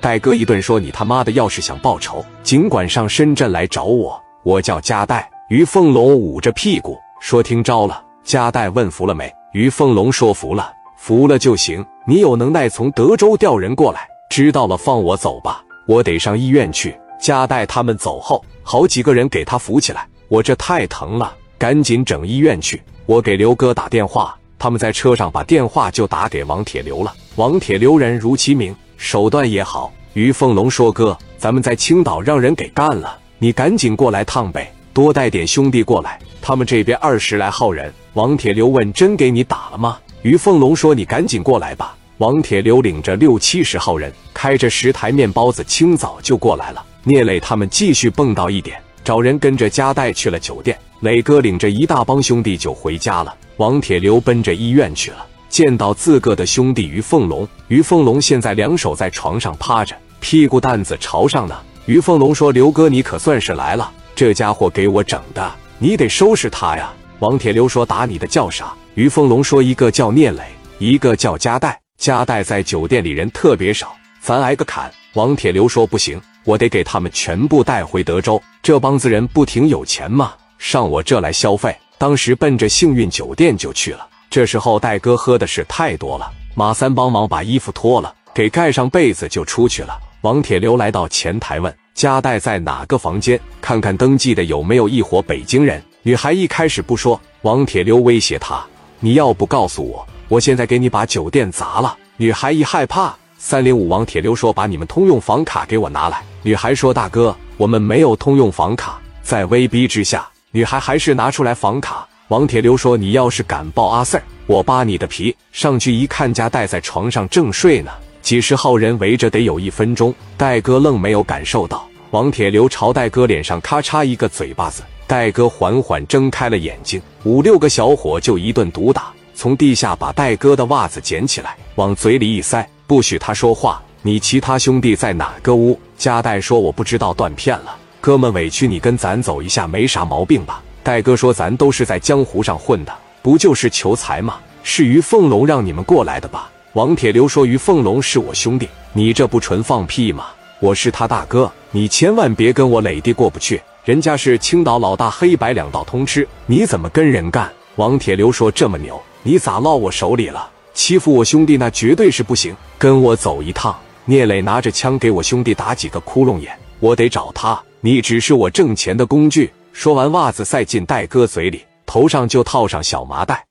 戴哥一顿说：“你他妈的要是想报仇，尽管上深圳来找我，我叫加代。”于凤龙捂着屁股说：“听招了。”加代问服了没？于凤龙说：“服了，服了就行。你有能耐从德州调人过来，知道了放我走吧，我得上医院去。”加代他们走后，好几个人给他扶起来。我这太疼了，赶紧整医院去。我给刘哥打电话，他们在车上把电话就打给王铁流了。王铁流人如其名，手段也好。于凤龙说：“哥，咱们在青岛让人给干了，你赶紧过来趟呗。”多带点兄弟过来，他们这边二十来号人。王铁流问：“真给你打了吗？”于凤龙说：“你赶紧过来吧。”王铁流领着六七十号人，开着十台面包子，清早就过来了。聂磊他们继续蹦到一点，找人跟着加代去了酒店。磊哥领着一大帮兄弟就回家了。王铁流奔着医院去了，见到自个的兄弟于凤龙。于凤龙现在两手在床上趴着，屁股蛋子朝上呢。于凤龙说：“刘哥，你可算是来了。”这家伙给我整的，你得收拾他呀！王铁流说：“打你的叫啥？”于凤龙说：“一个叫聂磊，一个叫加代。加代在酒店里人特别少，咱挨个砍。”王铁流说：“不行，我得给他们全部带回德州。这帮子人不挺有钱吗？上我这来消费。”当时奔着幸运酒店就去了。这时候戴哥喝的是太多了，马三帮忙把衣服脱了，给盖上被子就出去了。王铁流来到前台问。加代在哪个房间？看看登记的有没有一伙北京人。女孩一开始不说，王铁流威胁她：“你要不告诉我，我现在给你把酒店砸了。”女孩一害怕，三零五王铁流说：“把你们通用房卡给我拿来。”女孩说：“大哥，我们没有通用房卡。”在威逼之下，女孩还是拿出来房卡。王铁流说：“你要是敢抱阿 Sir，我扒你的皮。”上去一看，家代在床上正睡呢。几十号人围着，得有一分钟，戴哥愣没有感受到。王铁流朝戴哥脸上咔嚓一个嘴巴子，戴哥缓缓睁开了眼睛，五六个小伙就一顿毒打，从地下把戴哥的袜子捡起来，往嘴里一塞，不许他说话。你其他兄弟在哪个屋？加代说我不知道，断片了。哥们委屈你跟咱走一下，没啥毛病吧？戴哥说咱都是在江湖上混的，不就是求财吗？是于凤龙让你们过来的吧？王铁流说于凤龙是我兄弟，你这不纯放屁吗？我是他大哥，你千万别跟我磊弟过不去。人家是青岛老大，黑白两道通吃，你怎么跟人干？王铁流说：“这么牛，你咋落我手里了？欺负我兄弟那绝对是不行，跟我走一趟。”聂磊拿着枪给我兄弟打几个窟窿眼，我得找他。你只是我挣钱的工具。说完，袜子塞进戴哥嘴里，头上就套上小麻袋。